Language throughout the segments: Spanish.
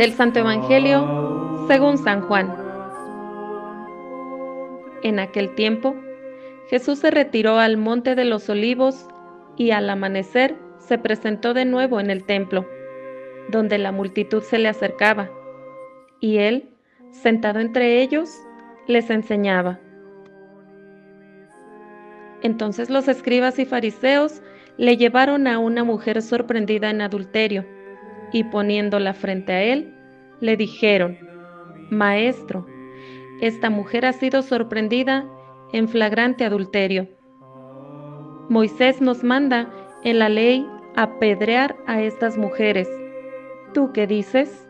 Del Santo Evangelio según San Juan. En aquel tiempo, Jesús se retiró al monte de los olivos y al amanecer se presentó de nuevo en el templo, donde la multitud se le acercaba, y él, sentado entre ellos, les enseñaba. Entonces los escribas y fariseos le llevaron a una mujer sorprendida en adulterio, y poniéndola frente a él, le dijeron, Maestro, esta mujer ha sido sorprendida en flagrante adulterio. Moisés nos manda en la ley apedrear a estas mujeres. ¿Tú qué dices?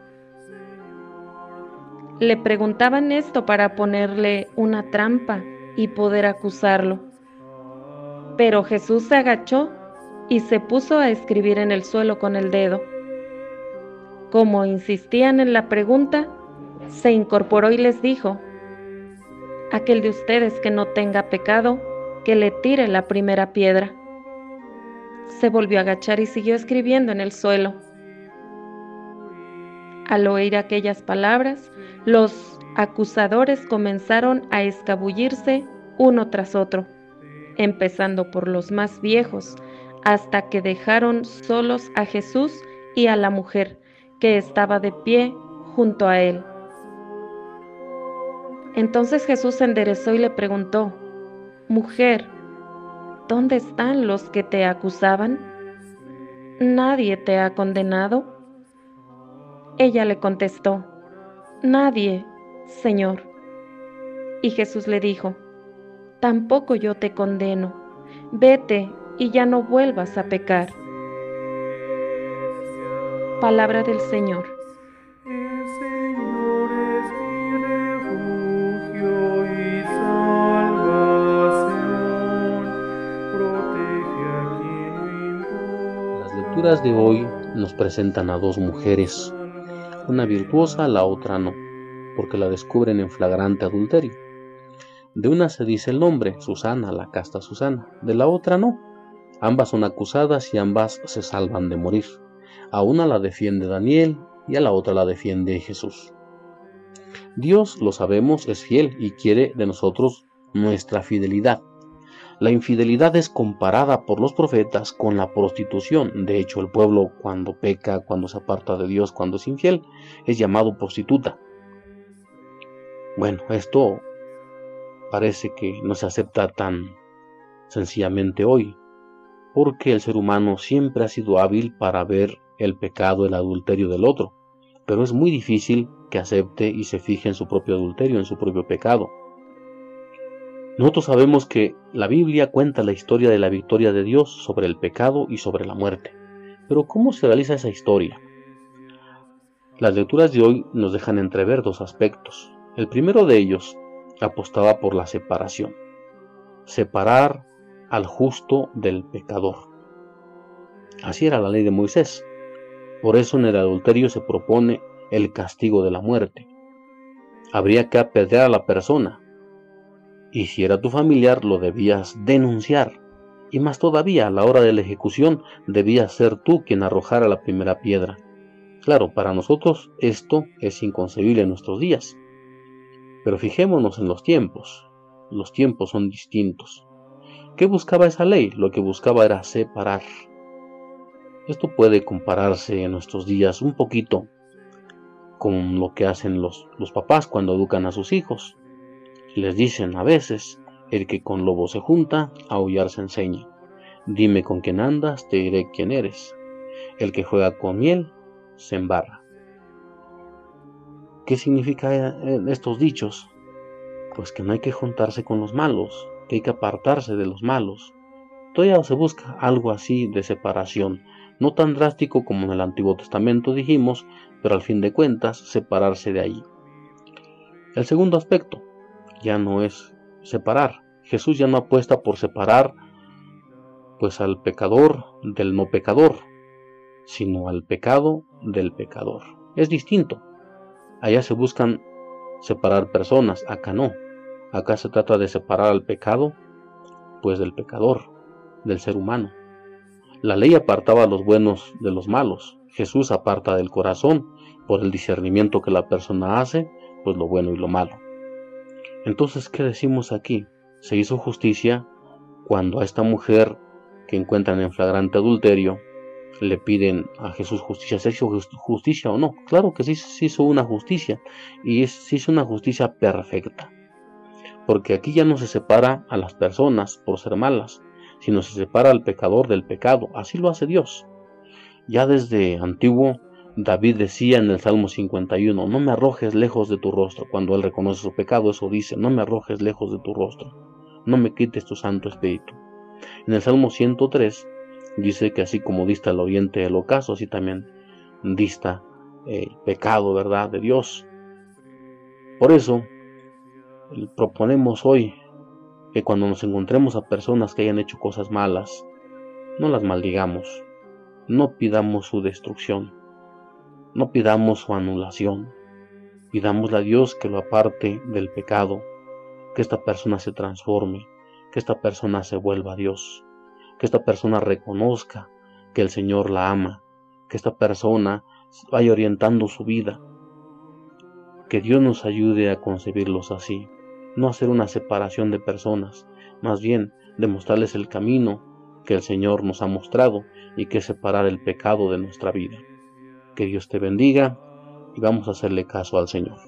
Le preguntaban esto para ponerle una trampa y poder acusarlo. Pero Jesús se agachó y se puso a escribir en el suelo con el dedo. Como insistían en la pregunta, se incorporó y les dijo, Aquel de ustedes que no tenga pecado, que le tire la primera piedra. Se volvió a agachar y siguió escribiendo en el suelo. Al oír aquellas palabras, los acusadores comenzaron a escabullirse uno tras otro, empezando por los más viejos, hasta que dejaron solos a Jesús y a la mujer, que estaba de pie junto a él. Entonces Jesús se enderezó y le preguntó, Mujer, ¿dónde están los que te acusaban? ¿Nadie te ha condenado? Ella le contestó, Nadie, Señor. Y Jesús le dijo, Tampoco yo te condeno, vete y ya no vuelvas a pecar. Palabra del Señor. Las lecturas de hoy nos presentan a dos mujeres, una virtuosa, la otra no, porque la descubren en flagrante adulterio. De una se dice el nombre, Susana, la casta Susana, de la otra no. Ambas son acusadas y ambas se salvan de morir. A una la defiende Daniel y a la otra la defiende Jesús. Dios, lo sabemos, es fiel y quiere de nosotros nuestra fidelidad. La infidelidad es comparada por los profetas con la prostitución. De hecho, el pueblo cuando peca, cuando se aparta de Dios, cuando es infiel, es llamado prostituta. Bueno, esto parece que no se acepta tan sencillamente hoy, porque el ser humano siempre ha sido hábil para ver el pecado, el adulterio del otro, pero es muy difícil que acepte y se fije en su propio adulterio, en su propio pecado. Nosotros sabemos que la Biblia cuenta la historia de la victoria de Dios sobre el pecado y sobre la muerte. Pero ¿cómo se realiza esa historia? Las lecturas de hoy nos dejan entrever dos aspectos. El primero de ellos apostaba por la separación. Separar al justo del pecador. Así era la ley de Moisés. Por eso en el adulterio se propone el castigo de la muerte. Habría que apedrear a la persona. Y si era tu familiar, lo debías denunciar. Y más todavía, a la hora de la ejecución, debías ser tú quien arrojara la primera piedra. Claro, para nosotros esto es inconcebible en nuestros días. Pero fijémonos en los tiempos. Los tiempos son distintos. ¿Qué buscaba esa ley? Lo que buscaba era separar esto puede compararse en nuestros días un poquito con lo que hacen los, los papás cuando educan a sus hijos. Les dicen a veces, el que con lobo se junta, aullar se enseña. Dime con quién andas, te diré quién eres. El que juega con miel, se embarra. ¿Qué significa eh, estos dichos? Pues que no hay que juntarse con los malos, que hay que apartarse de los malos. Todavía se busca algo así de separación, no tan drástico como en el Antiguo Testamento dijimos, pero al fin de cuentas separarse de allí. El segundo aspecto ya no es separar. Jesús ya no apuesta por separar pues al pecador del no pecador, sino al pecado del pecador. Es distinto. Allá se buscan separar personas, acá no. Acá se trata de separar al pecado pues del pecador, del ser humano. La ley apartaba a los buenos de los malos. Jesús aparta del corazón, por el discernimiento que la persona hace, pues lo bueno y lo malo. Entonces, ¿qué decimos aquí? Se hizo justicia cuando a esta mujer que encuentran en flagrante adulterio le piden a Jesús justicia. ¿Se hizo justicia o no? Claro que sí se hizo una justicia y se hizo una justicia perfecta. Porque aquí ya no se separa a las personas por ser malas, sino se separa al pecador del pecado. Así lo hace Dios. Ya desde antiguo, David decía en el Salmo 51, no me arrojes lejos de tu rostro. Cuando él reconoce su pecado, eso dice, no me arrojes lejos de tu rostro. No me quites tu Santo Espíritu. En el Salmo 103 dice que así como dista el oyente del ocaso, así también dista el pecado, ¿verdad?, de Dios. Por eso, proponemos hoy que cuando nos encontremos a personas que hayan hecho cosas malas, no las maldigamos, no pidamos su destrucción, no pidamos su anulación, pidámosle a Dios que lo aparte del pecado, que esta persona se transforme, que esta persona se vuelva a Dios que esta persona reconozca que el Señor la ama, que esta persona vaya orientando su vida, que Dios nos ayude a concebirlos así, no hacer una separación de personas, más bien demostrarles el camino que el Señor nos ha mostrado y que es separar el pecado de nuestra vida. Que Dios te bendiga y vamos a hacerle caso al Señor.